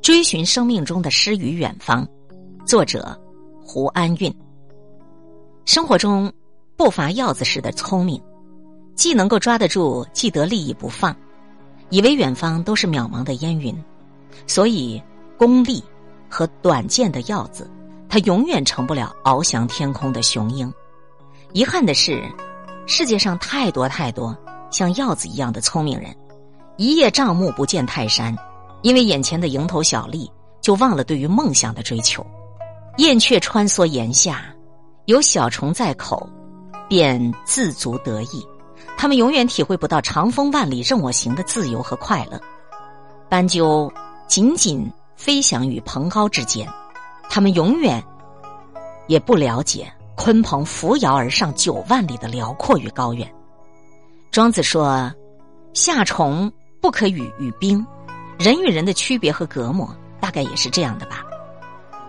追寻生命中的诗与远方，作者胡安运。生活中不乏鹞子式的聪明，既能够抓得住，既得利益不放，以为远方都是渺茫的烟云，所以功利和短见的鹞子，他永远成不了翱翔天空的雄鹰。遗憾的是，世界上太多太多像鹞子一样的聪明人，一叶障目不见泰山。因为眼前的蝇头小利，就忘了对于梦想的追求。燕雀穿梭檐下，有小虫在口，便自足得意。他们永远体会不到长风万里任我行的自由和快乐。斑鸠仅仅飞翔于蓬蒿之间，他们永远也不了解鲲鹏扶摇而上九万里的辽阔与高远。庄子说：“夏虫不可语于冰。”人与人的区别和隔膜，大概也是这样的吧。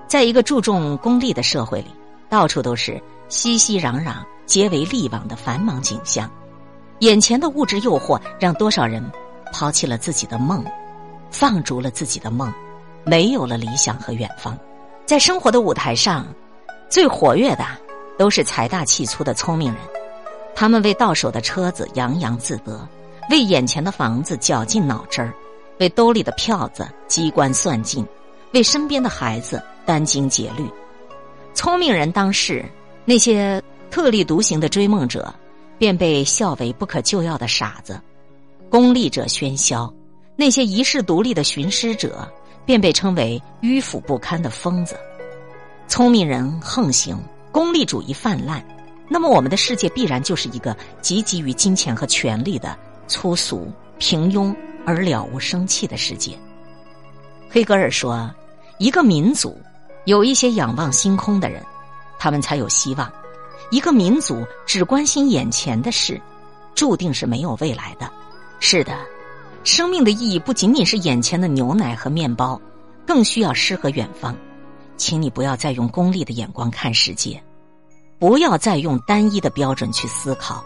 在一个注重功利的社会里，到处都是熙熙攘攘、皆为利往的繁忙景象。眼前的物质诱惑，让多少人抛弃了自己的梦，放逐了自己的梦，没有了理想和远方。在生活的舞台上，最活跃的都是财大气粗的聪明人，他们为到手的车子洋洋自得，为眼前的房子绞尽脑汁儿。为兜里的票子机关算尽，为身边的孩子殚精竭虑。聪明人当世，那些特立独行的追梦者，便被笑为不可救药的傻子；功利者喧嚣，那些遗世独立的寻师者，便被称为迂腐不堪的疯子。聪明人横行，功利主义泛滥，那么我们的世界必然就是一个汲汲于金钱和权力的粗俗平庸。而了无生气的世界。黑格尔说：“一个民族有一些仰望星空的人，他们才有希望；一个民族只关心眼前的事，注定是没有未来的。”是的，生命的意义不仅仅是眼前的牛奶和面包，更需要诗和远方。请你不要再用功利的眼光看世界，不要再用单一的标准去思考，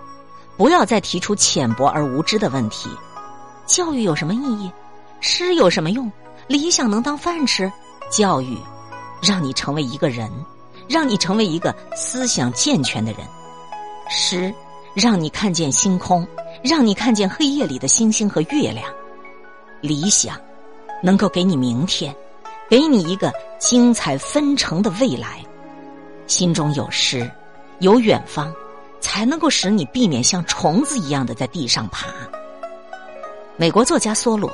不要再提出浅薄而无知的问题。教育有什么意义？诗有什么用？理想能当饭吃？教育让你成为一个人，让你成为一个思想健全的人；诗让你看见星空，让你看见黑夜里的星星和月亮；理想能够给你明天，给你一个精彩纷呈的未来。心中有诗，有远方，才能够使你避免像虫子一样的在地上爬。美国作家梭罗，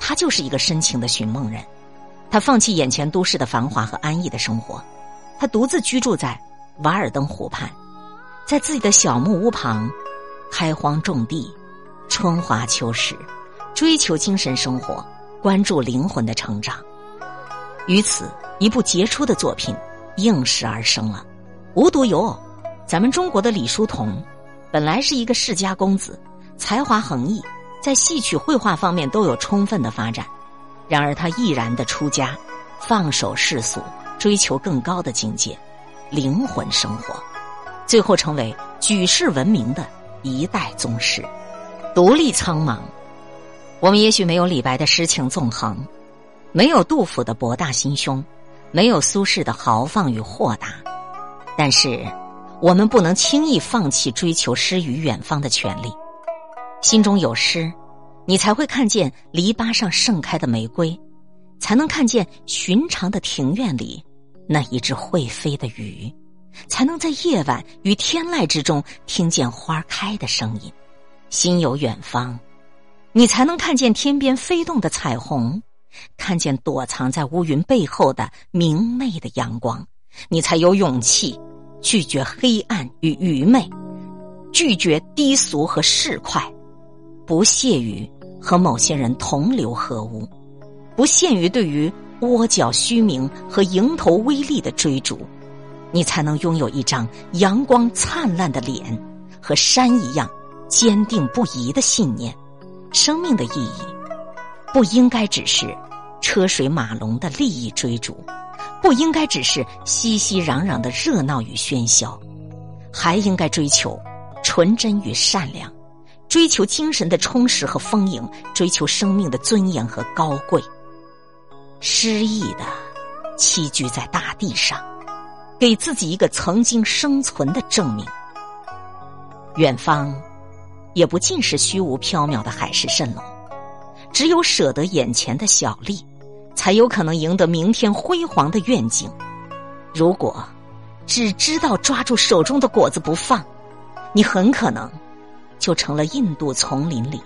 他就是一个深情的寻梦人。他放弃眼前都市的繁华和安逸的生活，他独自居住在瓦尔登湖畔，在自己的小木屋旁开荒种地，春华秋实，追求精神生活，关注灵魂的成长。于此，一部杰出的作品应时而生了。无独有偶，咱们中国的李叔同，本来是一个世家公子，才华横溢。在戏曲、绘画方面都有充分的发展，然而他毅然的出家，放手世俗，追求更高的境界，灵魂生活，最后成为举世闻名的一代宗师。独立苍茫，我们也许没有李白的诗情纵横，没有杜甫的博大心胸，没有苏轼的豪放与豁达，但是我们不能轻易放弃追求诗与远方的权利。心中有诗，你才会看见篱笆上盛开的玫瑰，才能看见寻常的庭院里那一只会飞的鱼，才能在夜晚与天籁之中听见花开的声音。心有远方，你才能看见天边飞动的彩虹，看见躲藏在乌云背后的明媚的阳光。你才有勇气拒绝黑暗与愚昧，拒绝低俗和市侩。不屑于和某些人同流合污，不限于对于窝角虚名和蝇头微利的追逐，你才能拥有一张阳光灿烂的脸和山一样坚定不移的信念。生命的意义不应该只是车水马龙的利益追逐，不应该只是熙熙攘攘的热闹与喧嚣，还应该追求纯真与善良。追求精神的充实和丰盈，追求生命的尊严和高贵。诗意的栖居在大地上，给自己一个曾经生存的证明。远方，也不尽是虚无缥缈的海市蜃楼，只有舍得眼前的小利，才有可能赢得明天辉煌的愿景。如果只知道抓住手中的果子不放，你很可能就成了印度丛林里。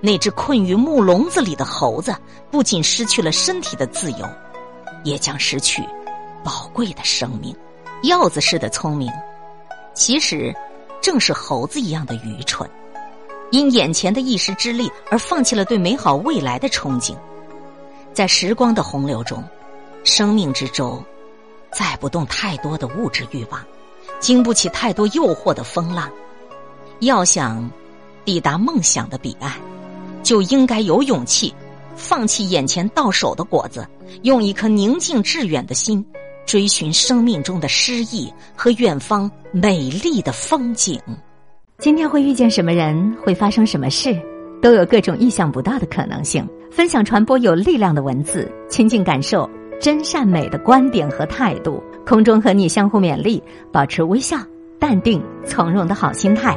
那只困于木笼子里的猴子，不仅失去了身体的自由，也将失去宝贵的生命。鹞子似的聪明，其实正是猴子一样的愚蠢，因眼前的一时之利而放弃了对美好未来的憧憬。在时光的洪流中，生命之舟载不动太多的物质欲望，经不起太多诱惑的风浪。要想抵达梦想的彼岸。就应该有勇气，放弃眼前到手的果子，用一颗宁静致远的心，追寻生命中的诗意和远方美丽的风景。今天会遇见什么人，会发生什么事，都有各种意想不到的可能性。分享传播有力量的文字，亲近感受真善美的观点和态度。空中和你相互勉励，保持微笑、淡定、从容的好心态。